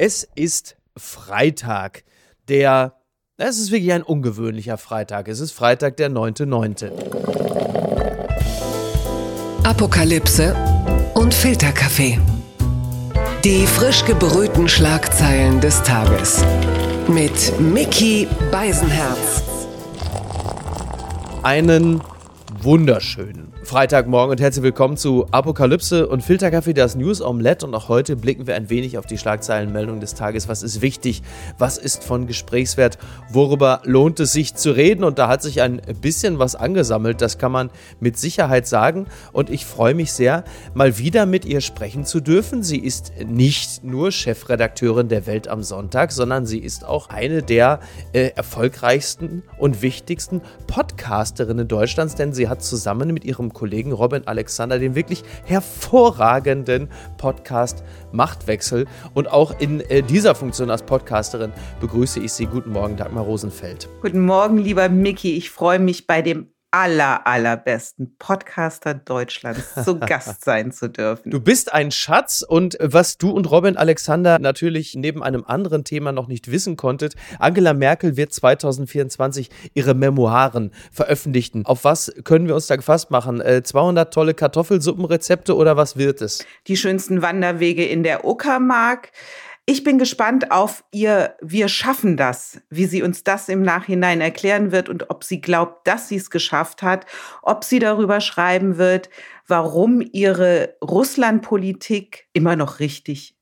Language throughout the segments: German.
Es ist Freitag, der. Es ist wirklich ein ungewöhnlicher Freitag. Es ist Freitag, der 9.9. Apokalypse und Filterkaffee. Die frisch gebrühten Schlagzeilen des Tages. Mit Mickey Beisenherz. Einen wunderschönen Freitagmorgen und herzlich willkommen zu Apokalypse und Filterkaffee, das News Omelette. Und auch heute blicken wir ein wenig auf die Schlagzeilenmeldung des Tages. Was ist wichtig? Was ist von Gesprächswert? Worüber lohnt es sich zu reden? Und da hat sich ein bisschen was angesammelt, das kann man mit Sicherheit sagen. Und ich freue mich sehr, mal wieder mit ihr sprechen zu dürfen. Sie ist nicht nur Chefredakteurin der Welt am Sonntag, sondern sie ist auch eine der äh, erfolgreichsten und wichtigsten Podcasterinnen Deutschlands, denn sie hat zusammen mit ihrem Kollegen Robin Alexander den wirklich hervorragenden Podcast Machtwechsel. Und auch in äh, dieser Funktion als Podcasterin begrüße ich Sie. Guten Morgen, Dagmar Rosenfeld. Guten Morgen, lieber Mickey. Ich freue mich bei dem aller, allerbesten Podcaster Deutschlands zu Gast sein zu dürfen. Du bist ein Schatz und was du und Robin Alexander natürlich neben einem anderen Thema noch nicht wissen konntet, Angela Merkel wird 2024 ihre Memoiren veröffentlichen. Auf was können wir uns da gefasst machen? 200 äh, tolle Kartoffelsuppenrezepte oder was wird es? Die schönsten Wanderwege in der Uckermark. Ich bin gespannt auf ihr Wir schaffen das, wie sie uns das im Nachhinein erklären wird und ob sie glaubt, dass sie es geschafft hat, ob sie darüber schreiben wird, warum ihre Russlandpolitik immer noch richtig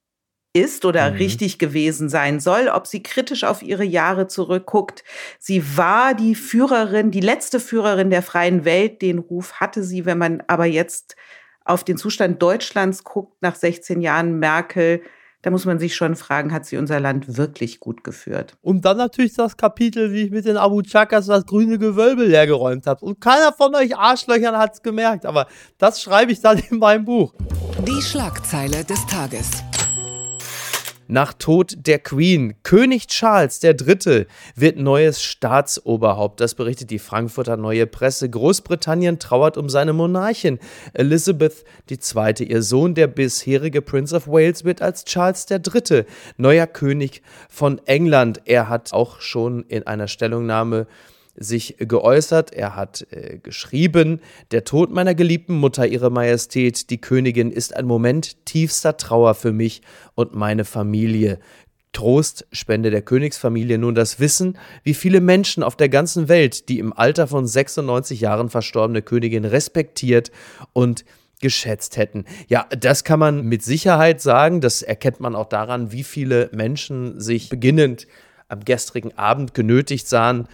ist oder mhm. richtig gewesen sein soll, ob sie kritisch auf ihre Jahre zurückguckt. Sie war die Führerin, die letzte Führerin der freien Welt. Den Ruf hatte sie, wenn man aber jetzt auf den Zustand Deutschlands guckt, nach 16 Jahren Merkel, da muss man sich schon fragen, hat sie unser Land wirklich gut geführt? Und dann natürlich das Kapitel, wie ich mit den Abu Chakas das grüne Gewölbe leergeräumt habe. Und keiner von euch Arschlöchern hat es gemerkt, aber das schreibe ich dann in meinem Buch. Die Schlagzeile des Tages nach Tod der Queen. König Charles III. wird neues Staatsoberhaupt. Das berichtet die Frankfurter Neue Presse. Großbritannien trauert um seine Monarchin. Elizabeth II. Ihr Sohn, der bisherige Prince of Wales, wird als Charles III. neuer König von England. Er hat auch schon in einer Stellungnahme sich geäußert. Er hat äh, geschrieben, der Tod meiner geliebten Mutter, ihre Majestät, die Königin, ist ein Moment tiefster Trauer für mich und meine Familie. Trost spende der Königsfamilie nun das Wissen, wie viele Menschen auf der ganzen Welt die im Alter von 96 Jahren verstorbene Königin respektiert und geschätzt hätten. Ja, das kann man mit Sicherheit sagen. Das erkennt man auch daran, wie viele Menschen sich beginnend am gestrigen Abend genötigt sahen,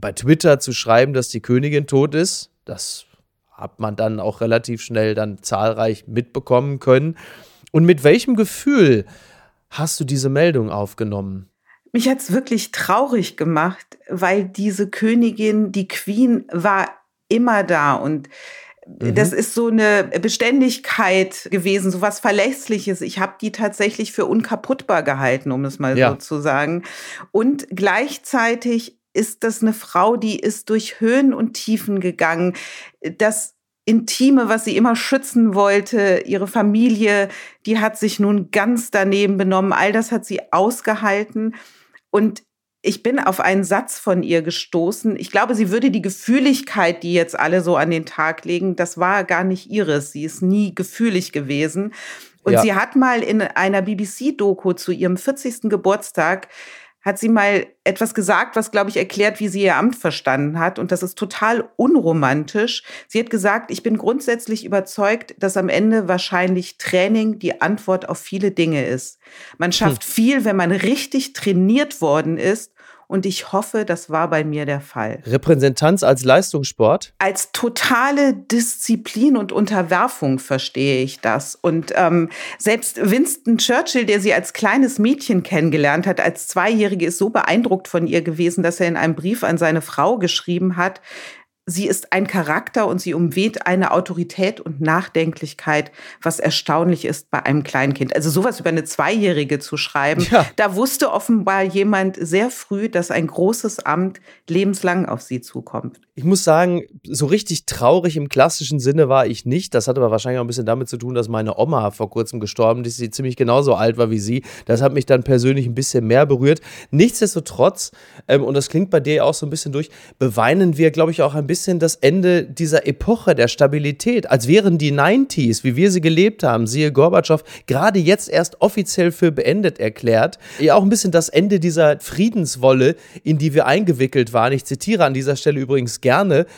bei Twitter zu schreiben, dass die Königin tot ist. Das hat man dann auch relativ schnell dann zahlreich mitbekommen können. Und mit welchem Gefühl hast du diese Meldung aufgenommen? Mich hat es wirklich traurig gemacht, weil diese Königin, die Queen, war immer da und mhm. das ist so eine Beständigkeit gewesen, so was Verlässliches. Ich habe die tatsächlich für unkaputtbar gehalten, um es mal ja. so zu sagen. Und gleichzeitig ist das eine Frau, die ist durch Höhen und Tiefen gegangen. Das Intime, was sie immer schützen wollte, ihre Familie, die hat sich nun ganz daneben benommen. All das hat sie ausgehalten. Und ich bin auf einen Satz von ihr gestoßen. Ich glaube, sie würde die Gefühligkeit, die jetzt alle so an den Tag legen, das war gar nicht ihres. Sie ist nie gefühlig gewesen. Und ja. sie hat mal in einer BBC-Doku zu ihrem 40. Geburtstag hat sie mal etwas gesagt, was, glaube ich, erklärt, wie sie ihr Amt verstanden hat. Und das ist total unromantisch. Sie hat gesagt, ich bin grundsätzlich überzeugt, dass am Ende wahrscheinlich Training die Antwort auf viele Dinge ist. Man schafft hm. viel, wenn man richtig trainiert worden ist und ich hoffe, das war bei mir der Fall. Repräsentanz als Leistungssport? Als totale Disziplin und Unterwerfung verstehe ich das. Und ähm, selbst Winston Churchill, der sie als kleines Mädchen kennengelernt hat, als Zweijährige, ist so beeindruckt von ihr gewesen, dass er in einem Brief an seine Frau geschrieben hat, sie ist ein Charakter und sie umweht eine Autorität und Nachdenklichkeit, was erstaunlich ist bei einem Kleinkind. Also sowas über eine Zweijährige zu schreiben, ja. da wusste offenbar jemand sehr früh, dass ein großes Amt lebenslang auf sie zukommt. Ich muss sagen, so richtig traurig im klassischen Sinne war ich nicht. Das hat aber wahrscheinlich auch ein bisschen damit zu tun, dass meine Oma vor kurzem gestorben ist, die ziemlich genauso alt war wie sie. Das hat mich dann persönlich ein bisschen mehr berührt. Nichtsdestotrotz, ähm, und das klingt bei dir auch so ein bisschen durch, beweinen wir, glaube ich, auch ein bisschen das Ende dieser Epoche der Stabilität, als wären die 90s, wie wir sie gelebt haben, siehe Gorbatschow, gerade jetzt erst offiziell für beendet erklärt. Ja, auch ein bisschen das Ende dieser Friedenswolle, in die wir eingewickelt waren. Ich zitiere an dieser Stelle übrigens gerne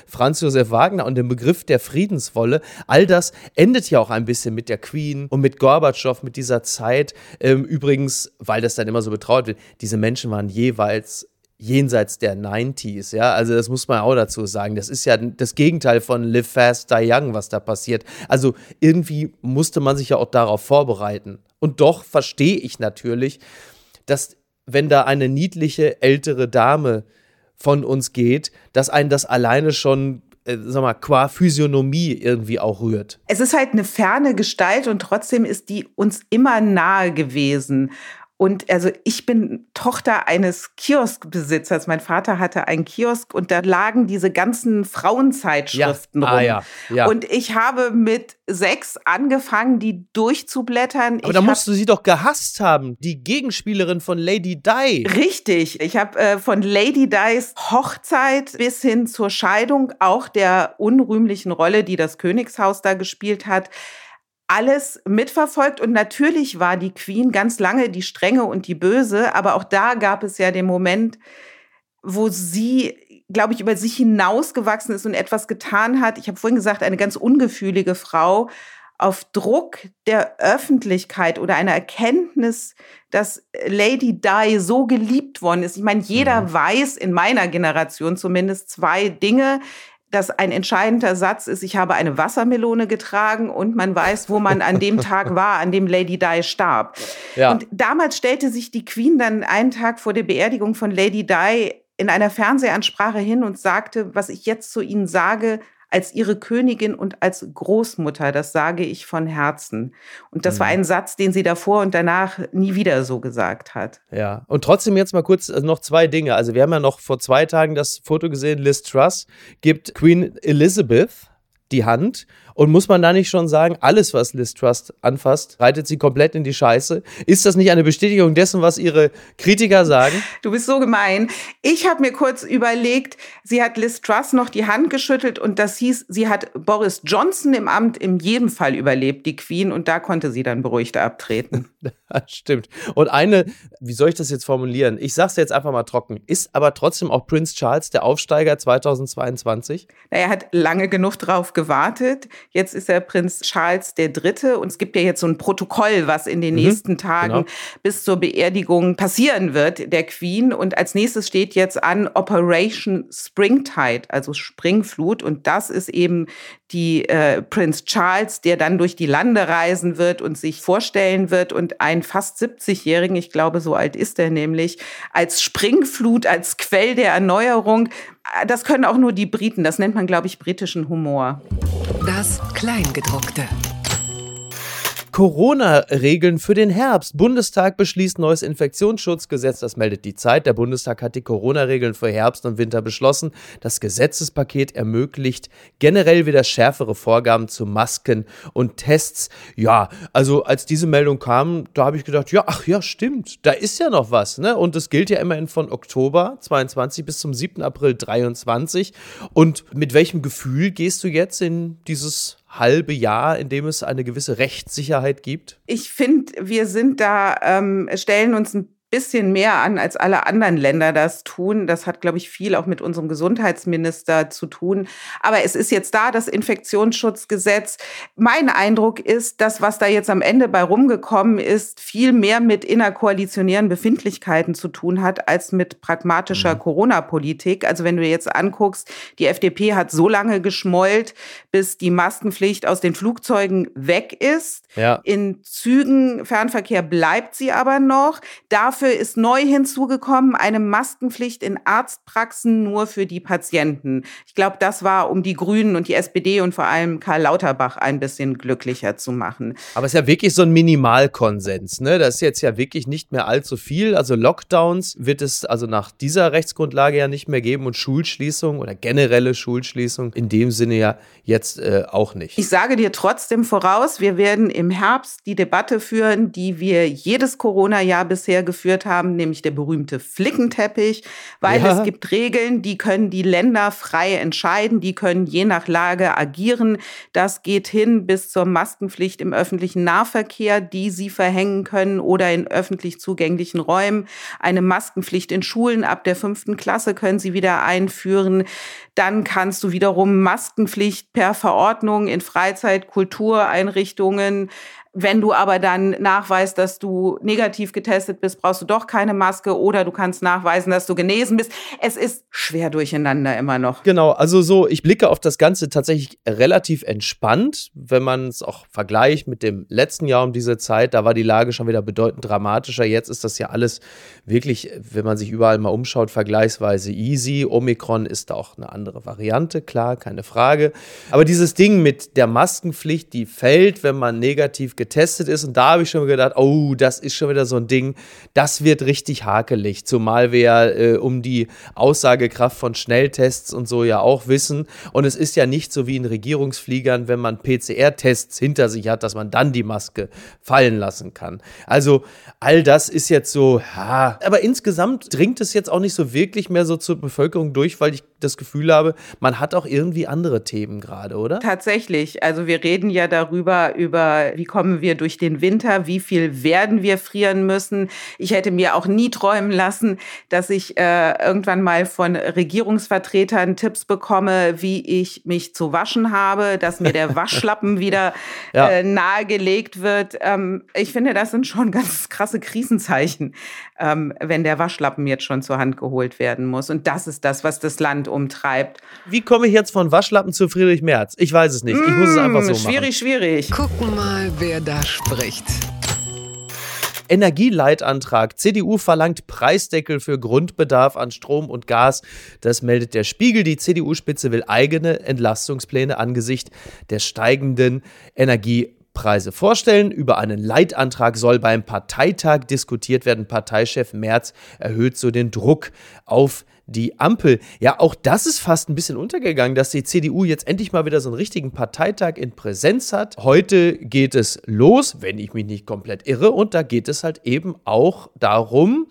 Franz Josef Wagner und den Begriff der Friedenswolle. All das endet ja auch ein bisschen mit der Queen und mit Gorbatschow, mit dieser Zeit. Ähm, übrigens, weil das dann immer so betraut wird, diese Menschen waren jeweils jenseits der 90s, ja, also das muss man auch dazu sagen. Das ist ja das Gegenteil von Live Fast, Die Young, was da passiert. Also irgendwie musste man sich ja auch darauf vorbereiten. Und doch verstehe ich natürlich, dass wenn da eine niedliche ältere Dame von uns geht, dass einen das alleine schon äh, sag mal, qua Physiognomie irgendwie auch rührt. Es ist halt eine ferne Gestalt und trotzdem ist die uns immer nahe gewesen. Und also ich bin Tochter eines Kioskbesitzers. Mein Vater hatte einen Kiosk und da lagen diese ganzen Frauenzeitschriften ja. Ah, rum. Ja. Ja. Und ich habe mit sechs angefangen, die durchzublättern. Aber ich da musst du sie doch gehasst haben, die Gegenspielerin von Lady Di. Richtig. Ich habe äh, von Lady Di's Hochzeit bis hin zur Scheidung, auch der unrühmlichen Rolle, die das Königshaus da gespielt hat, alles mitverfolgt und natürlich war die Queen ganz lange die strenge und die böse, aber auch da gab es ja den Moment, wo sie, glaube ich, über sich hinausgewachsen ist und etwas getan hat. Ich habe vorhin gesagt, eine ganz ungefühlige Frau auf Druck der Öffentlichkeit oder einer Erkenntnis, dass Lady Di so geliebt worden ist. Ich meine, jeder mhm. weiß in meiner Generation zumindest zwei Dinge dass ein entscheidender Satz ist, ich habe eine Wassermelone getragen und man weiß, wo man an dem Tag war, an dem Lady Di starb. Ja. Und damals stellte sich die Queen dann einen Tag vor der Beerdigung von Lady Di in einer Fernsehansprache hin und sagte, was ich jetzt zu Ihnen sage, als ihre Königin und als Großmutter. Das sage ich von Herzen. Und das mhm. war ein Satz, den sie davor und danach nie wieder so gesagt hat. Ja, und trotzdem jetzt mal kurz äh, noch zwei Dinge. Also wir haben ja noch vor zwei Tagen das Foto gesehen, Liz Truss gibt Queen Elizabeth die Hand und muss man da nicht schon sagen, alles, was Liz Trust anfasst, reitet sie komplett in die Scheiße? Ist das nicht eine Bestätigung dessen, was ihre Kritiker sagen? Du bist so gemein. Ich habe mir kurz überlegt, sie hat Liz Truss noch die Hand geschüttelt und das hieß, sie hat Boris Johnson im Amt in jedem Fall überlebt, die Queen, und da konnte sie dann beruhigt abtreten. Das stimmt. Und eine, wie soll ich das jetzt formulieren? Ich sag's jetzt einfach mal trocken. Ist aber trotzdem auch Prince Charles der Aufsteiger 2022? Na, er hat lange genug drauf gewartet. Jetzt ist er Prinz Charles der Dritte und es gibt ja jetzt so ein Protokoll, was in den mhm, nächsten Tagen genau. bis zur Beerdigung passieren wird, der Queen. Und als nächstes steht jetzt an Operation Springtide, also Springflut. Und das ist eben die äh, Prinz Charles, der dann durch die Lande reisen wird und sich vorstellen wird und einen fast 70-Jährigen, ich glaube, so alt ist er nämlich, als Springflut, als Quell der Erneuerung. Das können auch nur die Briten. Das nennt man, glaube ich, britischen Humor. Das Kleingedruckte. Corona-Regeln für den Herbst. Bundestag beschließt neues Infektionsschutzgesetz. Das meldet die Zeit. Der Bundestag hat die Corona-Regeln für Herbst und Winter beschlossen. Das Gesetzespaket ermöglicht generell wieder schärfere Vorgaben zu Masken und Tests. Ja, also als diese Meldung kam, da habe ich gedacht, ja, ach ja, stimmt. Da ist ja noch was. Ne? Und es gilt ja immerhin von Oktober 22 bis zum 7. April 23. Und mit welchem Gefühl gehst du jetzt in dieses halbe Jahr, in dem es eine gewisse Rechtssicherheit gibt? Ich finde, wir sind da, ähm, stellen uns ein bisschen mehr an, als alle anderen Länder das tun. Das hat, glaube ich, viel auch mit unserem Gesundheitsminister zu tun. Aber es ist jetzt da, das Infektionsschutzgesetz. Mein Eindruck ist, dass was da jetzt am Ende bei rumgekommen ist, viel mehr mit innerkoalitionären Befindlichkeiten zu tun hat, als mit pragmatischer mhm. Corona-Politik. Also wenn du jetzt anguckst, die FDP hat so lange geschmollt, bis die Maskenpflicht aus den Flugzeugen weg ist. Ja. In Zügen, Fernverkehr bleibt sie aber noch. Dafür Dafür ist neu hinzugekommen eine Maskenpflicht in Arztpraxen nur für die Patienten. Ich glaube, das war, um die Grünen und die SPD und vor allem Karl Lauterbach ein bisschen glücklicher zu machen. Aber es ist ja wirklich so ein Minimalkonsens, ne? Das ist jetzt ja wirklich nicht mehr allzu viel. Also Lockdowns wird es also nach dieser Rechtsgrundlage ja nicht mehr geben und Schulschließung oder generelle Schulschließung in dem Sinne ja jetzt äh, auch nicht. Ich sage dir trotzdem voraus, wir werden im Herbst die Debatte führen, die wir jedes Corona-Jahr bisher geführt haben, nämlich der berühmte Flickenteppich, weil ja. es gibt Regeln, die können die Länder frei entscheiden, die können je nach Lage agieren. Das geht hin bis zur Maskenpflicht im öffentlichen Nahverkehr, die sie verhängen können oder in öffentlich zugänglichen Räumen. Eine Maskenpflicht in Schulen ab der fünften Klasse können sie wieder einführen. Dann kannst du wiederum Maskenpflicht per Verordnung in Freizeit, Kultureinrichtungen wenn du aber dann nachweist, dass du negativ getestet bist, brauchst du doch keine Maske oder du kannst nachweisen, dass du genesen bist. Es ist schwer durcheinander immer noch. Genau, also so, ich blicke auf das Ganze tatsächlich relativ entspannt, wenn man es auch vergleicht mit dem letzten Jahr um diese Zeit. Da war die Lage schon wieder bedeutend dramatischer. Jetzt ist das ja alles wirklich, wenn man sich überall mal umschaut, vergleichsweise easy. Omikron ist da auch eine andere Variante, klar, keine Frage. Aber dieses Ding mit der Maskenpflicht, die fällt, wenn man negativ getestet ist. Und da habe ich schon gedacht, oh, das ist schon wieder so ein Ding, das wird richtig hakelig. Zumal wir ja äh, um die Aussagekraft von Schnelltests und so ja auch wissen. Und es ist ja nicht so wie in Regierungsfliegern, wenn man PCR-Tests hinter sich hat, dass man dann die Maske fallen lassen kann. Also all das ist jetzt so, ja, aber insgesamt dringt es jetzt auch nicht so wirklich mehr so zur Bevölkerung durch, weil ich das Gefühl habe, man hat auch irgendwie andere Themen gerade, oder? Tatsächlich. Also wir reden ja darüber, über wie kommen wir durch den Winter, wie viel werden wir frieren müssen. Ich hätte mir auch nie träumen lassen, dass ich äh, irgendwann mal von Regierungsvertretern Tipps bekomme, wie ich mich zu waschen habe, dass mir der Waschlappen wieder ja. äh, nahegelegt wird. Ähm, ich finde, das sind schon ganz krasse Krisenzeichen, ähm, wenn der Waschlappen jetzt schon zur Hand geholt werden muss. Und das ist das, was das Land umtreibt. Wie komme ich jetzt von Waschlappen zu Friedrich Merz? Ich weiß es nicht. Ich muss es einfach so mm, machen. Schwierig, schwierig. Gucken mal, wer da spricht. Energieleitantrag. CDU verlangt Preisdeckel für Grundbedarf an Strom und Gas. Das meldet der Spiegel. Die CDU-Spitze will eigene Entlastungspläne angesichts der steigenden Energie Preise vorstellen. Über einen Leitantrag soll beim Parteitag diskutiert werden. Parteichef Merz erhöht so den Druck auf die Ampel. Ja, auch das ist fast ein bisschen untergegangen, dass die CDU jetzt endlich mal wieder so einen richtigen Parteitag in Präsenz hat. Heute geht es los, wenn ich mich nicht komplett irre, und da geht es halt eben auch darum,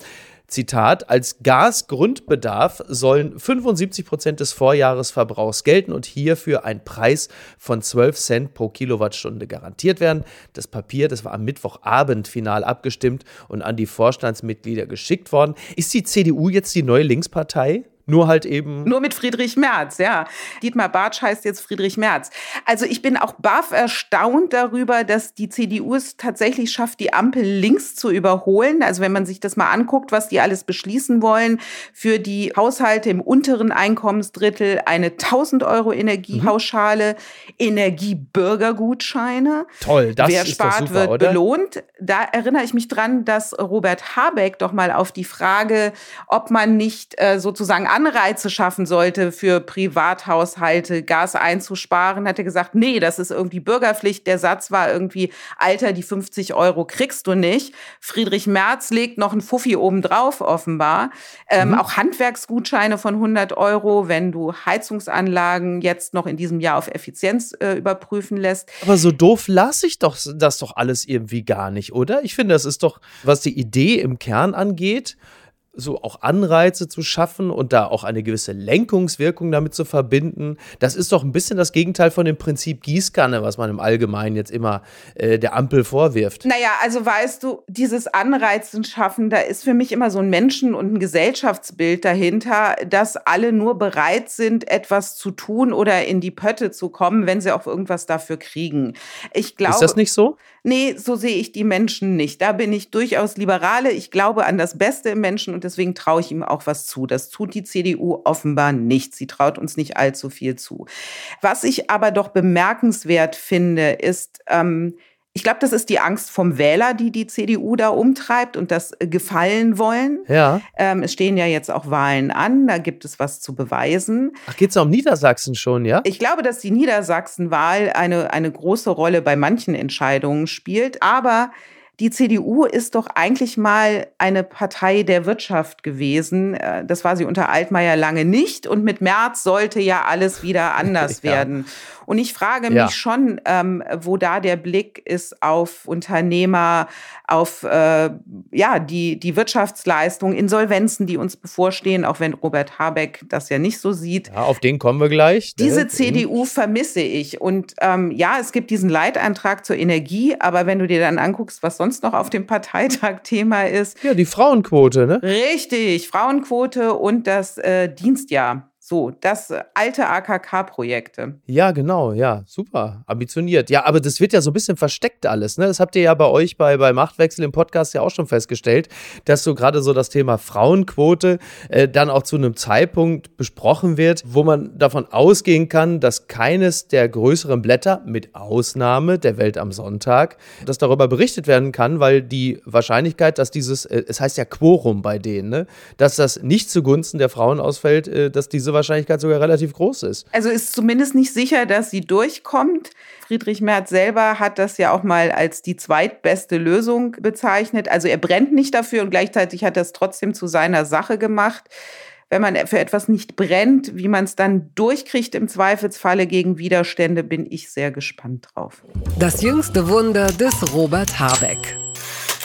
Zitat, als Gasgrundbedarf sollen 75 Prozent des Vorjahresverbrauchs gelten und hierfür ein Preis von 12 Cent pro Kilowattstunde garantiert werden. Das Papier, das war am Mittwochabend final abgestimmt und an die Vorstandsmitglieder geschickt worden. Ist die CDU jetzt die neue Linkspartei? Nur halt eben. Nur mit Friedrich Merz, ja. Dietmar Bartsch heißt jetzt Friedrich Merz. Also ich bin auch baff erstaunt darüber, dass die CDU es tatsächlich schafft, die Ampel links zu überholen. Also wenn man sich das mal anguckt, was die alles beschließen wollen, für die Haushalte im unteren Einkommensdrittel eine 1000 Euro Energiepauschale, mhm. Energiebürgergutscheine. Toll, das Wer ist spart, super, wird oder? belohnt. Da erinnere ich mich dran, dass Robert Habeck doch mal auf die Frage, ob man nicht äh, sozusagen Anreize schaffen sollte für Privathaushalte, Gas einzusparen, hat er gesagt, nee, das ist irgendwie Bürgerpflicht. Der Satz war irgendwie, Alter, die 50 Euro kriegst du nicht. Friedrich Merz legt noch ein Fuffi obendrauf, offenbar. Ähm, mhm. Auch Handwerksgutscheine von 100 Euro, wenn du Heizungsanlagen jetzt noch in diesem Jahr auf Effizienz äh, überprüfen lässt. Aber so doof lasse ich doch das doch alles irgendwie gar nicht, oder? Ich finde, das ist doch, was die Idee im Kern angeht, so auch Anreize zu schaffen und da auch eine gewisse Lenkungswirkung damit zu verbinden. Das ist doch ein bisschen das Gegenteil von dem Prinzip Gießkanne, was man im Allgemeinen jetzt immer äh, der Ampel vorwirft. Naja, also weißt du, dieses Anreizen schaffen, da ist für mich immer so ein Menschen- und ein Gesellschaftsbild dahinter, dass alle nur bereit sind, etwas zu tun oder in die Pötte zu kommen, wenn sie auch irgendwas dafür kriegen. Ich glaube. Ist das nicht so? Nee, so sehe ich die Menschen nicht. Da bin ich durchaus Liberale. Ich glaube an das Beste im Menschen und deswegen traue ich ihm auch was zu. Das tut die CDU offenbar nicht. Sie traut uns nicht allzu viel zu. Was ich aber doch bemerkenswert finde, ist, ähm, Ich glaube, das ist die Angst vom Wähler, die die CDU da umtreibt und das gefallen wollen. Ja. Ähm, es stehen ja jetzt auch Wahlen an, da gibt es was zu beweisen. Ach, geht es um Niedersachsen schon, ja? Ich glaube, dass die Niedersachsen-Wahl eine, eine große Rolle bei manchen Entscheidungen spielt, aber die CDU ist doch eigentlich mal eine Partei der Wirtschaft gewesen. Äh, das war sie unter Altmaier lange nicht. Und mit März sollte ja alles wieder anders ja. werden. Und ich frage mich ja. schon, ähm, wo da der Blick ist auf Unternehmer, auf äh, ja, die, die Wirtschaftsleistung, Insolvenzen, die uns bevorstehen, auch wenn Robert Habeck das ja nicht so sieht. Ja, auf den kommen wir gleich. Diese CDU vermisse ich. Und ähm, ja, es gibt diesen Leitantrag zur Energie, aber wenn du dir dann anguckst, was sonst noch auf dem Parteitag Thema ist. Ja, die Frauenquote, ne? Richtig, Frauenquote und das äh, Dienstjahr. So, das äh, alte AKK-Projekte. Ja, genau, ja, super, ambitioniert. Ja, aber das wird ja so ein bisschen versteckt alles, ne? Das habt ihr ja bei euch bei, bei Machtwechsel im Podcast ja auch schon festgestellt, dass so gerade so das Thema Frauenquote äh, dann auch zu einem Zeitpunkt besprochen wird, wo man davon ausgehen kann, dass keines der größeren Blätter, mit Ausnahme der Welt am Sonntag, dass darüber berichtet werden kann, weil die Wahrscheinlichkeit, dass dieses, äh, es heißt ja Quorum bei denen, ne? dass das nicht zugunsten der Frauen ausfällt, äh, dass diese Wahrscheinlichkeit sogar relativ groß ist. Also ist zumindest nicht sicher, dass sie durchkommt. Friedrich Merz selber hat das ja auch mal als die zweitbeste Lösung bezeichnet. Also er brennt nicht dafür und gleichzeitig hat er es trotzdem zu seiner Sache gemacht. Wenn man für etwas nicht brennt, wie man es dann durchkriegt im Zweifelsfalle gegen Widerstände, bin ich sehr gespannt drauf. Das jüngste Wunder des Robert Habeck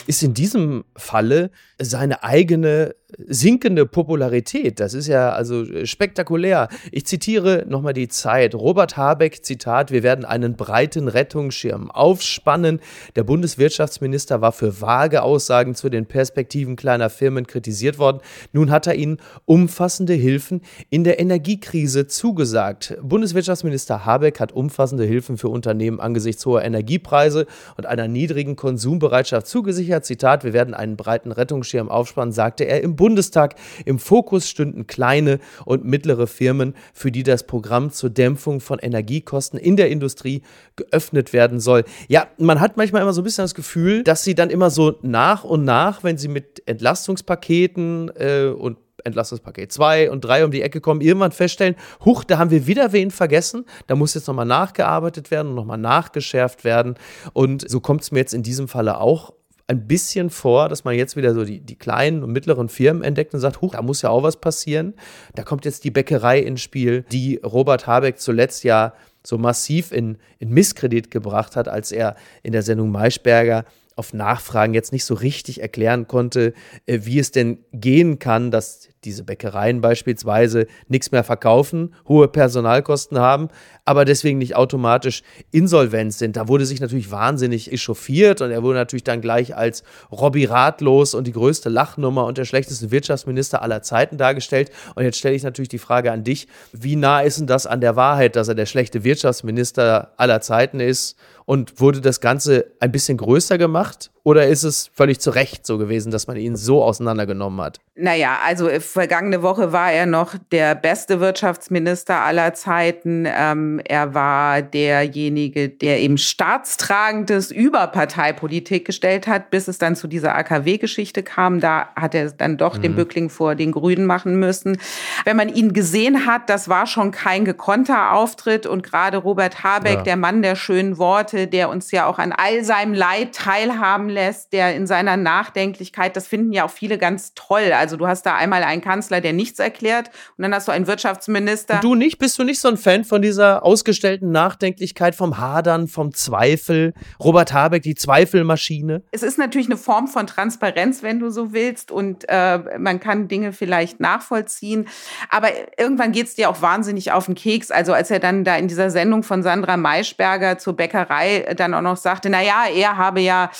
ist in diesem Falle seine eigene sinkende Popularität. Das ist ja also äh, spektakulär. Ich zitiere nochmal die Zeit. Robert Habeck, Zitat, wir werden einen breiten Rettungsschirm aufspannen. Der Bundeswirtschaftsminister war für vage Aussagen zu den Perspektiven kleiner Firmen kritisiert worden. Nun hat er ihnen umfassende Hilfen in der Energiekrise zugesagt. Bundeswirtschaftsminister Habeck hat umfassende Hilfen für Unternehmen angesichts hoher Energiepreise und einer niedrigen Konsumbereitschaft zugesichert. Zitat, wir werden einen breiten Rettungsschirm aufspannen, sagte er im Bund Bundestag. Im Fokus stünden kleine und mittlere Firmen, für die das Programm zur Dämpfung von Energiekosten in der Industrie geöffnet werden soll. Ja, man hat manchmal immer so ein bisschen das Gefühl, dass sie dann immer so nach und nach, wenn sie mit Entlastungspaketen äh, und Entlastungspaket 2 und 3 um die Ecke kommen, irgendwann feststellen, huch, da haben wir wieder wen vergessen, da muss jetzt nochmal nachgearbeitet werden und nochmal nachgeschärft werden. Und so kommt es mir jetzt in diesem Falle auch ein bisschen vor, dass man jetzt wieder so die, die kleinen und mittleren Firmen entdeckt und sagt, huch, da muss ja auch was passieren. Da kommt jetzt die Bäckerei ins Spiel, die Robert Habeck zuletzt ja so massiv in, in Misskredit gebracht hat, als er in der Sendung Maischberger auf Nachfragen jetzt nicht so richtig erklären konnte, äh, wie es denn gehen kann, dass diese Bäckereien beispielsweise nichts mehr verkaufen, hohe Personalkosten haben, aber deswegen nicht automatisch insolvent sind. Da wurde sich natürlich wahnsinnig echauffiert und er wurde natürlich dann gleich als Robby ratlos und die größte Lachnummer und der schlechteste Wirtschaftsminister aller Zeiten dargestellt. Und jetzt stelle ich natürlich die Frage an dich, wie nah ist denn das an der Wahrheit, dass er der schlechte Wirtschaftsminister aller Zeiten ist? Und wurde das Ganze ein bisschen größer gemacht? Oder ist es völlig zu Recht so gewesen, dass man ihn so auseinandergenommen hat? Naja, also äh, vergangene Woche war er noch der beste Wirtschaftsminister aller Zeiten. Ähm, er war derjenige, der eben staatstragendes über Parteipolitik gestellt hat, bis es dann zu dieser AKW-Geschichte kam. Da hat er dann doch mhm. den Bückling vor den Grünen machen müssen. Wenn man ihn gesehen hat, das war schon kein gekonnter Auftritt. Und gerade Robert Habeck, ja. der Mann der schönen Worte, der uns ja auch an all seinem Leid teilhaben lässt, der in seiner Nachdenklichkeit, das finden ja auch viele ganz toll. Also du hast da einmal einen Kanzler, der nichts erklärt und dann hast du einen Wirtschaftsminister. Und du nicht? Bist du nicht so ein Fan von dieser ausgestellten Nachdenklichkeit, vom Hadern, vom Zweifel? Robert Habeck, die Zweifelmaschine? Es ist natürlich eine Form von Transparenz, wenn du so willst und äh, man kann Dinge vielleicht nachvollziehen. Aber irgendwann geht es dir auch wahnsinnig auf den Keks. Also als er dann da in dieser Sendung von Sandra Maischberger zur Bäckerei dann auch noch sagte, na ja, er habe ja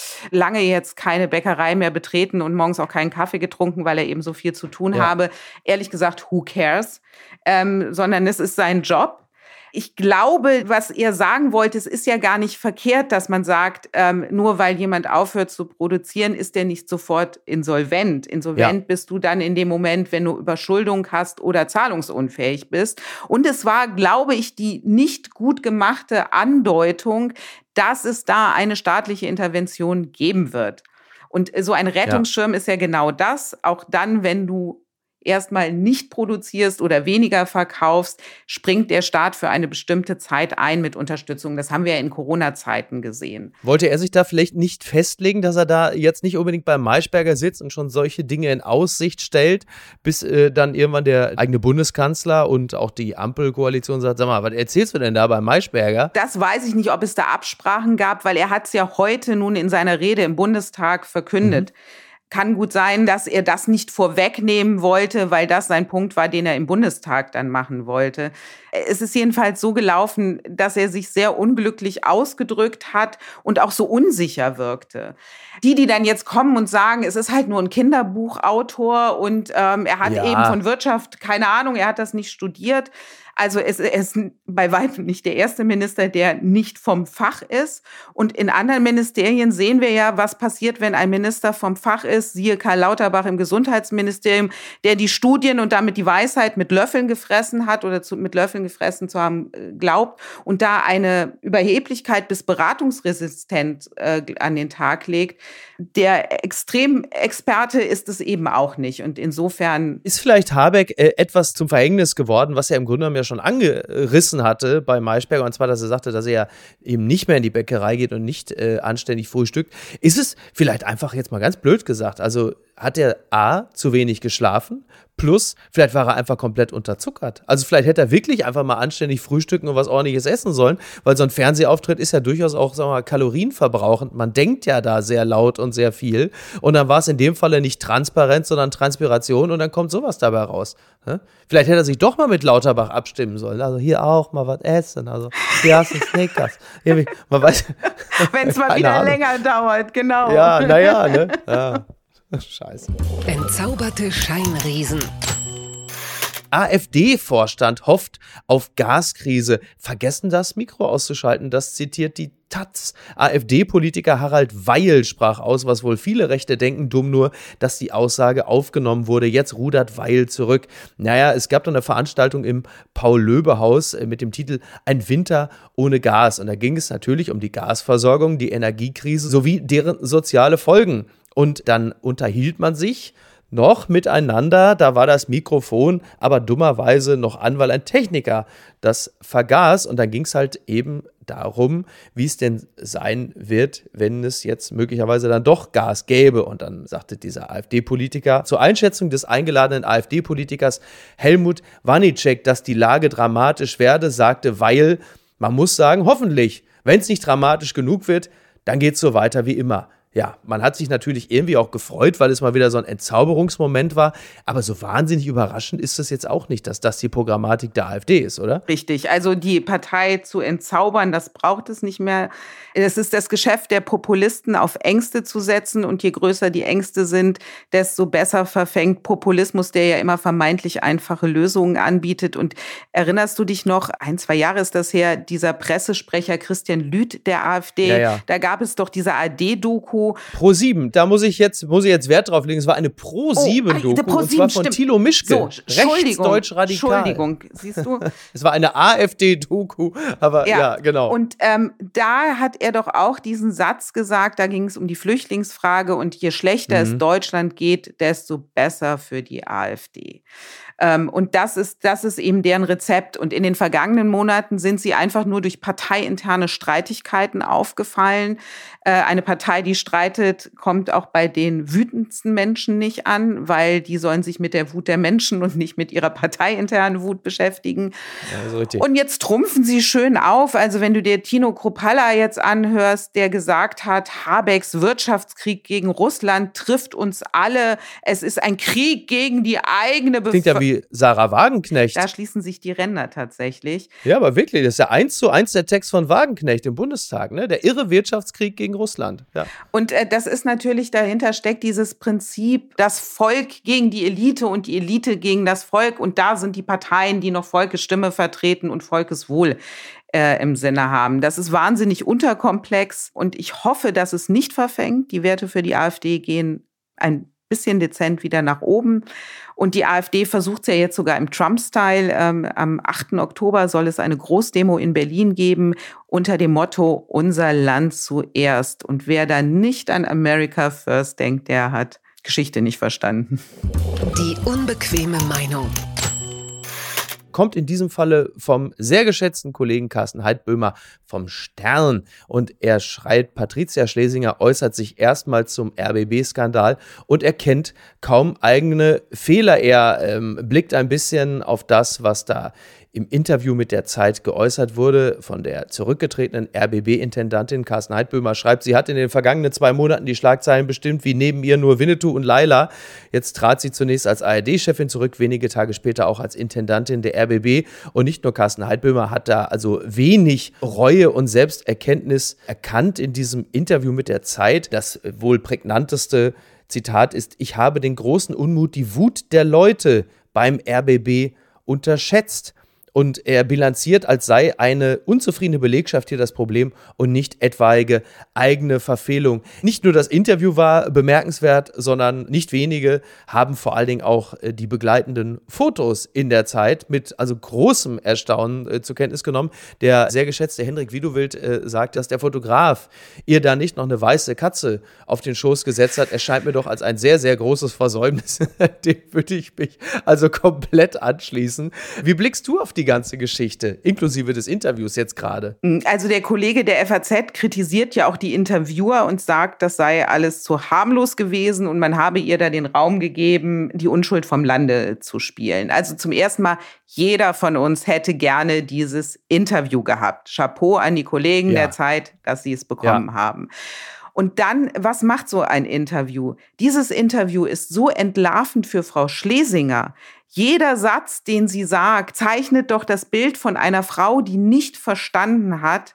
lange jetzt keine Bäckerei mehr betreten und morgens auch keinen Kaffee getrunken, weil er eben so viel zu tun ja. habe. Ehrlich gesagt, who cares? Ähm, sondern es ist sein Job. Ich glaube, was er sagen wollte, es ist ja gar nicht verkehrt, dass man sagt, ähm, nur weil jemand aufhört zu produzieren, ist der nicht sofort insolvent. Insolvent ja. bist du dann in dem Moment, wenn du Überschuldung hast oder zahlungsunfähig bist. Und es war, glaube ich, die nicht gut gemachte Andeutung, dass es da eine staatliche Intervention geben wird. Und so ein Rettungsschirm ja. ist ja genau das. Auch dann, wenn du erstmal nicht produzierst oder weniger verkaufst, springt der Staat für eine bestimmte Zeit ein mit Unterstützung. Das haben wir ja in Corona-Zeiten gesehen. Wollte er sich da vielleicht nicht festlegen, dass er da jetzt nicht unbedingt beim Maischberger sitzt und schon solche Dinge in Aussicht stellt, bis äh, dann irgendwann der eigene Bundeskanzler und auch die Ampelkoalition sagt, sag mal, was erzählst du denn da beim Maischberger? Das weiß ich nicht, ob es da Absprachen gab, weil er hat es ja heute nun in seiner Rede im Bundestag verkündet. Mhm kann gut sein, dass er das nicht vorwegnehmen wollte, weil das sein Punkt war, den er im Bundestag dann machen wollte. Es ist jedenfalls so gelaufen, dass er sich sehr unglücklich ausgedrückt hat und auch so unsicher wirkte. Die, die dann jetzt kommen und sagen, es ist halt nur ein Kinderbuchautor und ähm, er hat ja. eben von Wirtschaft keine Ahnung, er hat das nicht studiert. Also es, ist bei weitem nicht der erste Minister, der nicht vom Fach ist. Und in anderen Ministerien sehen wir ja, was passiert, wenn ein Minister vom Fach ist. Siehe Karl Lauterbach im Gesundheitsministerium, der die Studien und damit die Weisheit mit Löffeln gefressen hat oder zu, mit Löffeln gefressen zu haben äh, glaubt und da eine Überheblichkeit bis beratungsresistent äh, an den Tag legt. Der Extremexperte ist es eben auch nicht. Und insofern. Ist vielleicht Habeck äh, etwas zum Verhängnis geworden, was er im Grunde genommen ja schon angerissen hatte bei Maischberger, und zwar, dass er sagte, dass er ja eben nicht mehr in die Bäckerei geht und nicht äh, anständig frühstückt. Ist es vielleicht einfach jetzt mal ganz blöd gesagt, also hat er A, zu wenig geschlafen, plus vielleicht war er einfach komplett unterzuckert. Also vielleicht hätte er wirklich einfach mal anständig frühstücken und was ordentliches essen sollen, weil so ein Fernsehauftritt ist ja durchaus auch, sagen wir mal, kalorienverbrauchend. Man denkt ja da sehr laut und sehr viel. Und dann war es in dem Falle nicht Transparenz, sondern Transpiration und dann kommt sowas dabei raus. Vielleicht hätte er sich doch mal mit Lauterbach abstimmen sollen. Also hier auch mal was essen. Also hier hast du Snickers. Wenn es mal wieder Ahnung. länger dauert, genau. Ja, naja, ne? Ja. Scheiße. Entzauberte Scheinriesen. AfD-Vorstand hofft auf Gaskrise. Vergessen das Mikro auszuschalten, das zitiert die Taz. AfD-Politiker Harald Weil sprach aus, was wohl viele Rechte denken, dumm nur, dass die Aussage aufgenommen wurde. Jetzt rudert Weil zurück. Naja, es gab dann eine Veranstaltung im Paul-Löbe-Haus äh, mit dem Titel Ein Winter ohne Gas. Und da ging es natürlich um die Gasversorgung, die Energiekrise sowie deren soziale Folgen. Und dann unterhielt man sich noch miteinander. Da war das Mikrofon aber dummerweise noch an, weil ein Techniker das vergaß. Und dann ging es halt eben darum, wie es denn sein wird, wenn es jetzt möglicherweise dann doch Gas gäbe. Und dann sagte dieser AfD-Politiker zur Einschätzung des eingeladenen AfD-Politikers Helmut Wanicek, dass die Lage dramatisch werde, sagte, weil man muss sagen, hoffentlich, wenn es nicht dramatisch genug wird, dann geht es so weiter wie immer ja, man hat sich natürlich irgendwie auch gefreut, weil es mal wieder so ein Entzauberungsmoment war. Aber so wahnsinnig überraschend ist es jetzt auch nicht, dass das die Programmatik der AfD ist, oder? Richtig. Also die Partei zu entzaubern, das braucht es nicht mehr. Es ist das Geschäft der Populisten, auf Ängste zu setzen. Und je größer die Ängste sind, desto besser verfängt Populismus, der ja immer vermeintlich einfache Lösungen anbietet. Und erinnerst du dich noch, ein, zwei Jahre ist das her, dieser Pressesprecher Christian Lüth der AfD, ja, ja. da gab es doch diese AD-Doku, Pro 7, da muss ich jetzt, muss ich jetzt Wert drauf legen. Es war eine Pro 7 oh, Doku. Pro 7, und zwar von stimmt. Thilo Mischke. So, Rechtsdeutsch radikal. Entschuldigung, siehst du? es war eine AfD-Doku, aber ja, ja, genau. Und ähm, da hat er doch auch diesen Satz gesagt, da ging es um die Flüchtlingsfrage und je schlechter mhm. es Deutschland geht, desto besser für die AfD. Ähm, und das ist, das ist eben deren Rezept. Und in den vergangenen Monaten sind sie einfach nur durch parteiinterne Streitigkeiten aufgefallen. Äh, eine Partei, die streitet, kommt auch bei den wütendsten Menschen nicht an, weil die sollen sich mit der Wut der Menschen und nicht mit ihrer parteiinternen Wut beschäftigen. Ja, und jetzt trumpfen sie schön auf. Also wenn du dir Tino Kropalla jetzt anhörst, der gesagt hat, Habecks Wirtschaftskrieg gegen Russland trifft uns alle. Es ist ein Krieg gegen die eigene Bevölkerung wie Sarah Wagenknecht. Da schließen sich die Ränder tatsächlich. Ja, aber wirklich, das ist ja eins zu eins der Text von Wagenknecht im Bundestag, ne? Der irre Wirtschaftskrieg gegen Russland. Ja. Und äh, das ist natürlich, dahinter steckt dieses Prinzip, das Volk gegen die Elite und die Elite gegen das Volk. Und da sind die Parteien, die noch Volkesstimme vertreten und Volkeswohl äh, im Sinne haben. Das ist wahnsinnig unterkomplex und ich hoffe, dass es nicht verfängt. Die Werte für die AfD gehen ein bisschen dezent wieder nach oben. Und die AfD versucht es ja jetzt sogar im Trump-Style. Ähm, am 8. Oktober soll es eine Großdemo in Berlin geben unter dem Motto Unser Land zuerst. Und wer da nicht an America First denkt, der hat Geschichte nicht verstanden. Die unbequeme Meinung kommt in diesem Falle vom sehr geschätzten Kollegen Carsten Heidböhmer vom Stern. Und er schreibt, Patricia Schlesinger äußert sich erstmal zum RBB-Skandal und erkennt kaum eigene Fehler. Er ähm, blickt ein bisschen auf das, was da im Interview mit der Zeit geäußert wurde von der zurückgetretenen RBB-Intendantin Carsten Heidböhmer schreibt, sie hat in den vergangenen zwei Monaten die Schlagzeilen bestimmt, wie neben ihr nur Winnetou und Laila. Jetzt trat sie zunächst als ARD-Chefin zurück, wenige Tage später auch als Intendantin der RBB. Und nicht nur Carsten Heidböhmer hat da also wenig Reue und Selbsterkenntnis erkannt in diesem Interview mit der Zeit. Das wohl prägnanteste Zitat ist, ich habe den großen Unmut, die Wut der Leute beim RBB unterschätzt. Und er bilanziert, als sei eine unzufriedene Belegschaft hier das Problem und nicht etwaige eigene Verfehlung. Nicht nur das Interview war bemerkenswert, sondern nicht wenige haben vor allen Dingen auch äh, die begleitenden Fotos in der Zeit mit also großem Erstaunen äh, zur Kenntnis genommen. Der sehr geschätzte Hendrik Widowild äh, sagt, dass der Fotograf ihr da nicht noch eine weiße Katze auf den Schoß gesetzt hat. Erscheint mir doch als ein sehr, sehr großes Versäumnis. Dem würde ich mich also komplett anschließen. Wie blickst du auf die die ganze Geschichte, inklusive des Interviews jetzt gerade. Mm, also der Kollege der FAZ kritisiert ja auch die Interviewer und sagt, das sei alles zu harmlos gewesen und man habe ihr da den Raum gegeben, die Unschuld vom Lande zu spielen. Also zum ersten Mal, jeder von uns hätte gerne dieses Interview gehabt. Chapeau an die Kollegen ja. der Zeit, dass sie es bekommen ja. haben. Und dann, was macht so ein Interview? Dieses Interview ist so entlarvend für Frau Schlesinger. Jeder Satz, den sie sagt, zeichnet doch das Bild von einer Frau, die nicht verstanden hat,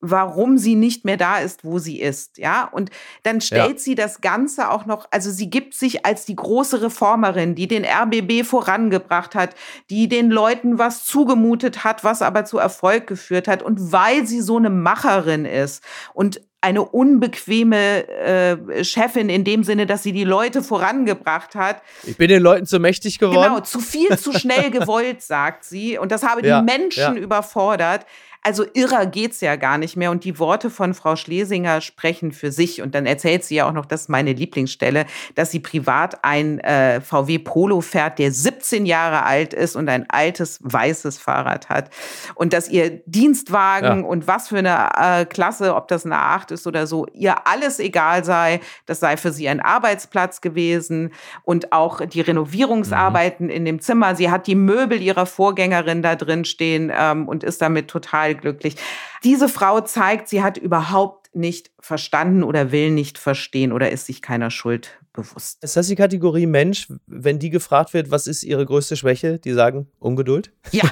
warum sie nicht mehr da ist, wo sie ist, ja? Und dann stellt ja. sie das Ganze auch noch, also sie gibt sich als die große Reformerin, die den RBB vorangebracht hat, die den Leuten was zugemutet hat, was aber zu Erfolg geführt hat und weil sie so eine Macherin ist und eine unbequeme äh, Chefin in dem Sinne, dass sie die Leute vorangebracht hat. Ich bin den Leuten zu mächtig geworden. Genau, zu viel, zu schnell gewollt, sagt sie. Und das habe die ja, Menschen ja. überfordert. Also irrer geht's ja gar nicht mehr. Und die Worte von Frau Schlesinger sprechen für sich. Und dann erzählt sie ja auch noch, das ist meine Lieblingsstelle, dass sie privat ein äh, VW Polo fährt, der 17 Jahre alt ist und ein altes weißes Fahrrad hat. Und dass ihr Dienstwagen ja. und was für eine äh, Klasse, ob das eine A8 ist oder so, ihr alles egal sei. Das sei für sie ein Arbeitsplatz gewesen. Und auch die Renovierungsarbeiten mhm. in dem Zimmer. Sie hat die Möbel ihrer Vorgängerin da drin stehen ähm, und ist damit total glücklich. Diese Frau zeigt, sie hat überhaupt nicht verstanden oder will nicht verstehen oder ist sich keiner Schuld bewusst. Ist das die Kategorie Mensch, wenn die gefragt wird, was ist ihre größte Schwäche? Die sagen Ungeduld? Ja.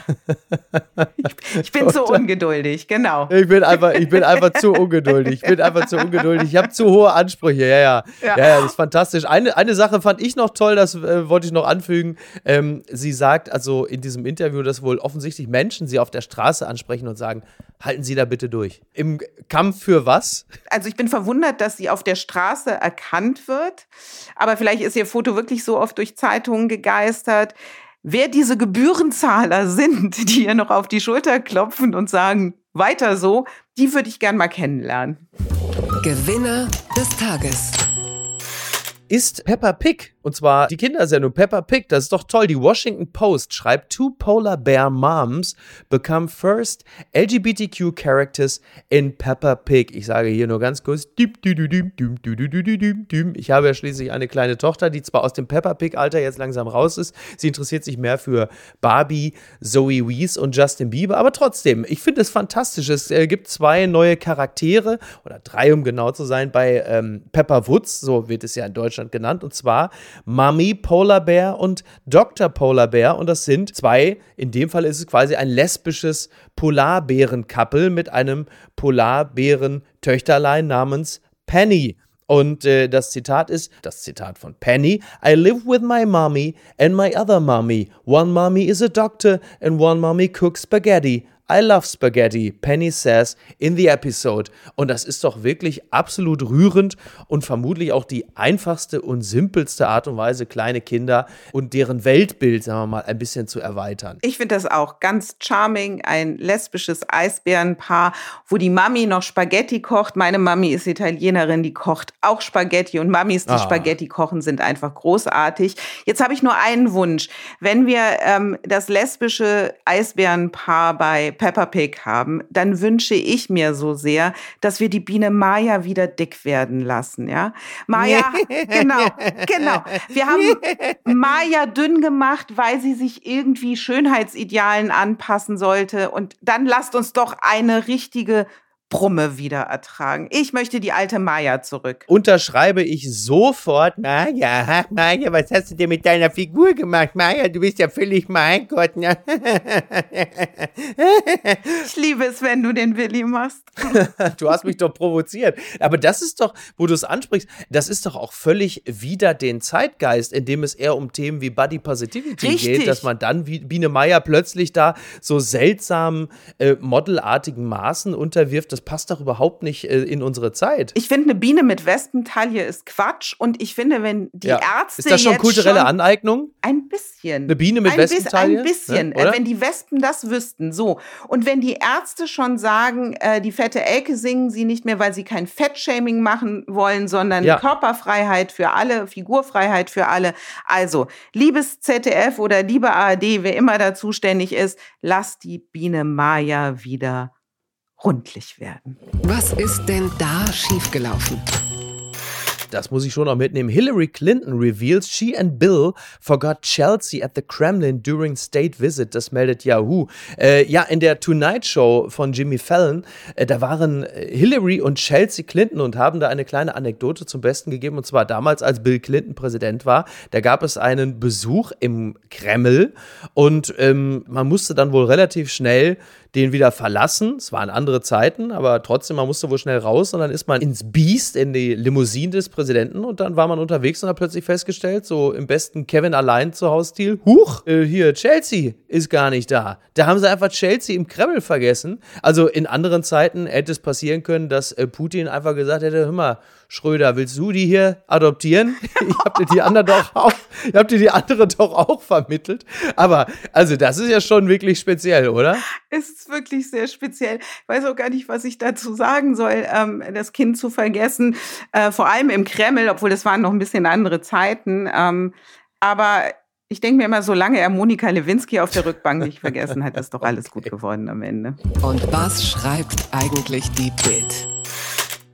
Ich, ich bin zu ungeduldig, genau. Ich bin einfach, ich bin einfach zu ungeduldig. Ich bin einfach zu ungeduldig. Ich habe zu hohe Ansprüche. Ja, ja, ja. Ja, das ist fantastisch. Eine, eine Sache fand ich noch toll, das äh, wollte ich noch anfügen. Ähm, sie sagt also in diesem Interview, dass wohl offensichtlich Menschen sie auf der Straße ansprechen und sagen, halten Sie da bitte durch. Im Kampf für was? Also ich bin verwundert, dass sie auf der Straße erkannt wird. Aber vielleicht ist ihr Foto wirklich so oft durch Zeitungen gegeistert. Wer diese Gebührenzahler sind, die ihr noch auf die Schulter klopfen und sagen, weiter so, die würde ich gern mal kennenlernen. Gewinner des Tages ist Peppa Pig. Und zwar die Kindersendung Peppa Pig. Das ist doch toll. Die Washington Post schreibt, Two Polar Bear Moms become first LGBTQ characters in Peppa Pig. Ich sage hier nur ganz kurz, ich habe ja schließlich eine kleine Tochter, die zwar aus dem Peppa Pig Alter jetzt langsam raus ist. Sie interessiert sich mehr für Barbie, Zoe Wees und Justin Bieber. Aber trotzdem, ich finde es fantastisch. Es äh, gibt zwei neue Charaktere oder drei, um genau zu sein, bei ähm, Peppa Woods. So wird es ja in Deutschland Deutschland genannt. Und zwar Mummy Polar Bear und Dr. Polar Bear. Und das sind zwei, in dem Fall ist es quasi ein lesbisches Polarbären-Couple mit einem Polarbären-Töchterlein namens Penny. Und äh, das Zitat ist, das Zitat von Penny, I live with my mommy and my other mommy. One mommy is a doctor and one mommy cooks spaghetti. I love spaghetti, Penny says in the episode. Und das ist doch wirklich absolut rührend und vermutlich auch die einfachste und simpelste Art und Weise, kleine Kinder und deren Weltbild, sagen wir mal, ein bisschen zu erweitern. Ich finde das auch ganz charming, ein lesbisches Eisbärenpaar, wo die Mami noch Spaghetti kocht. Meine Mami ist Italienerin, die kocht auch Spaghetti und Mamis, die ah. Spaghetti kochen, sind einfach großartig. Jetzt habe ich nur einen Wunsch. Wenn wir ähm, das lesbische Eisbärenpaar bei Peppa Pig haben, dann wünsche ich mir so sehr, dass wir die Biene Maya wieder dick werden lassen, ja? Maya, genau, genau. Wir haben Maya dünn gemacht, weil sie sich irgendwie Schönheitsidealen anpassen sollte und dann lasst uns doch eine richtige Brumme wieder ertragen. Ich möchte die alte Maya zurück. Unterschreibe ich sofort. Maya, Maya, was hast du dir mit deiner Figur gemacht? Maya, du bist ja völlig mein Gott. Ne? ich liebe es, wenn du den Willi machst. du hast mich doch provoziert. Aber das ist doch, wo du es ansprichst, das ist doch auch völlig wieder den Zeitgeist, in dem es eher um Themen wie Body Positivity Richtig. geht, dass man dann wie Biene Maya plötzlich da so seltsamen, äh, modelartigen Maßen unterwirft das passt doch überhaupt nicht äh, in unsere Zeit. Ich finde, eine Biene mit Wespentaille ist Quatsch. Und ich finde, wenn die ja. Ärzte. Ist das schon kulturelle schon Aneignung? Ein bisschen. Eine Biene mit ein Wespentaille? Ein bisschen. Ne? wenn die Wespen das wüssten. So. Und wenn die Ärzte schon sagen, äh, die fette Elke singen sie nicht mehr, weil sie kein Fettshaming machen wollen, sondern ja. Körperfreiheit für alle, Figurfreiheit für alle. Also, liebes ZDF oder liebe ARD, wer immer da zuständig ist, lasst die Biene Maya wieder rundlich werden. Was ist denn da schiefgelaufen? Das muss ich schon noch mitnehmen. Hillary Clinton reveals she and Bill forgot Chelsea at the Kremlin during state visit. Das meldet Yahoo. Äh, ja, in der Tonight Show von Jimmy Fallon, äh, da waren äh, Hillary und Chelsea Clinton und haben da eine kleine Anekdote zum Besten gegeben. Und zwar damals, als Bill Clinton Präsident war, da gab es einen Besuch im Kreml und ähm, man musste dann wohl relativ schnell den wieder verlassen. Es waren andere Zeiten, aber trotzdem, man musste wohl schnell raus und dann ist man ins Biest, in die Limousine des Präsidenten und dann war man unterwegs und hat plötzlich festgestellt, so im besten Kevin allein zu Hausstil, huch, äh, hier, Chelsea ist gar nicht da. Da haben sie einfach Chelsea im Kreml vergessen. Also in anderen Zeiten hätte es passieren können, dass äh, Putin einfach gesagt hätte, hör mal, Schröder, willst du die hier adoptieren? Ich hab dir die anderen doch auch, ich hab dir die andere doch auch vermittelt. Aber also das ist ja schon wirklich speziell, oder? Es ist wirklich sehr speziell. Ich weiß auch gar nicht, was ich dazu sagen soll, ähm, das Kind zu vergessen. Äh, vor allem im Kreml, obwohl das waren noch ein bisschen andere Zeiten. Ähm, aber ich denke mir immer, solange er Monika Lewinsky auf der Rückbank nicht vergessen hat, ist doch alles gut geworden am Ende. Und was schreibt eigentlich die Bild?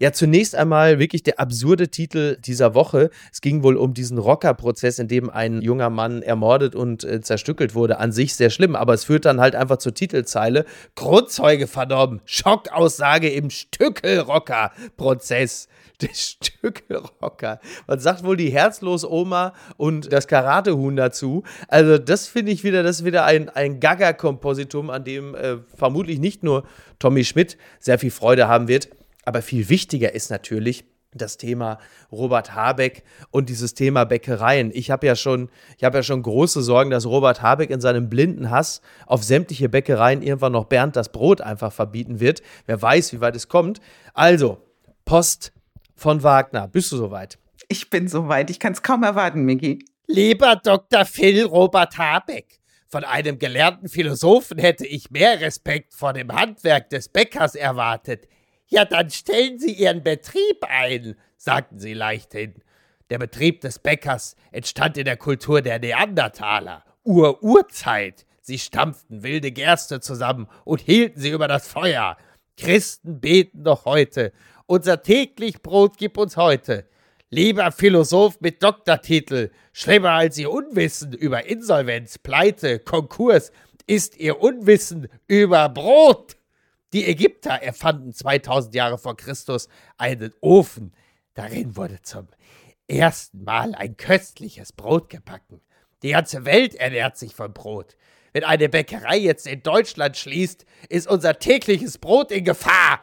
Ja, zunächst einmal wirklich der absurde Titel dieser Woche. Es ging wohl um diesen Rocker-Prozess, in dem ein junger Mann ermordet und äh, zerstückelt wurde. An sich sehr schlimm, aber es führt dann halt einfach zur Titelzeile. Grundzeuge verdorben. Schockaussage im Stückelrocker-Prozess. Der Stückelrocker. Man sagt wohl die herzlos Oma und das Karatehuhn dazu. Also, das finde ich wieder, das ist wieder ein, ein Gaga-Kompositum, an dem äh, vermutlich nicht nur Tommy Schmidt sehr viel Freude haben wird. Aber viel wichtiger ist natürlich, das Thema Robert Habeck und dieses Thema Bäckereien. Ich habe ja schon, ich habe ja schon große Sorgen, dass Robert Habeck in seinem blinden Hass auf sämtliche Bäckereien irgendwann noch Bernd das Brot einfach verbieten wird. Wer weiß, wie weit es kommt. Also, Post von Wagner. Bist du soweit? Ich bin soweit. Ich kann es kaum erwarten, Miki. Lieber Dr. Phil Robert Habeck, von einem gelernten Philosophen hätte ich mehr Respekt vor dem Handwerk des Bäckers erwartet. Ja, dann stellen Sie Ihren Betrieb ein, sagten sie leichthin. Der Betrieb des Bäckers entstand in der Kultur der Neandertaler, Ur-Urzeit. Sie stampften wilde Gerste zusammen und hielten sie über das Feuer. Christen beten noch heute. Unser täglich Brot gib uns heute. Lieber Philosoph mit Doktortitel, schlimmer als Ihr Unwissen über Insolvenz, Pleite, Konkurs, ist Ihr Unwissen über Brot. Die Ägypter erfanden 2000 Jahre vor Christus einen Ofen. Darin wurde zum ersten Mal ein köstliches Brot gebacken. Die ganze Welt ernährt sich von Brot. Wenn eine Bäckerei jetzt in Deutschland schließt, ist unser tägliches Brot in Gefahr.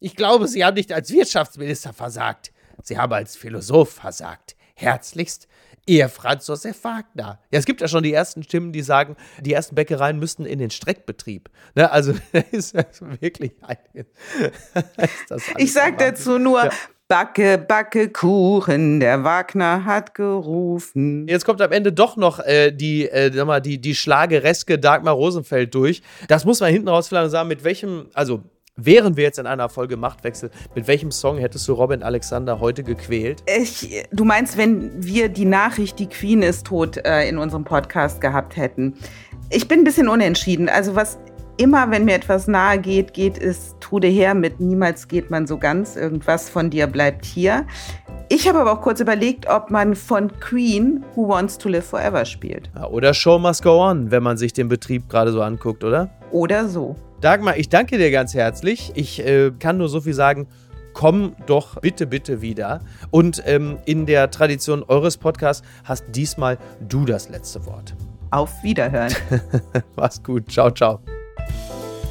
Ich glaube, Sie haben nicht als Wirtschaftsminister versagt. Sie haben als Philosoph versagt. Herzlichst, Ihr Franz Josef Wagner. Ja, es gibt ja schon die ersten Stimmen, die sagen, die ersten Bäckereien müssten in den Streckbetrieb. Ne, also, ist das wirklich ein, Ich sage dazu nur, ja. Backe, backe Kuchen, der Wagner hat gerufen. Jetzt kommt am Ende doch noch äh, die, äh, sag mal, die, die Schlagereske Dagmar Rosenfeld durch. Das muss man hinten raus vielleicht sagen, mit welchem, also Wären wir jetzt in einer Folge Machtwechsel, mit welchem Song hättest du Robin Alexander heute gequält? Ich, du meinst, wenn wir die Nachricht, die Queen ist tot, äh, in unserem Podcast gehabt hätten? Ich bin ein bisschen unentschieden. Also was immer, wenn mir etwas nahe geht, geht es Trude her mit Niemals geht man so ganz. Irgendwas von dir bleibt hier. Ich habe aber auch kurz überlegt, ob man von Queen Who Wants to Live Forever spielt. Ja, oder Show Must Go On, wenn man sich den Betrieb gerade so anguckt, oder? Oder so. Dagmar, ich danke dir ganz herzlich. Ich äh, kann nur so viel sagen. Komm doch bitte, bitte wieder. Und ähm, in der Tradition eures Podcasts hast diesmal du das letzte Wort. Auf Wiederhören. Mach's gut. Ciao, ciao.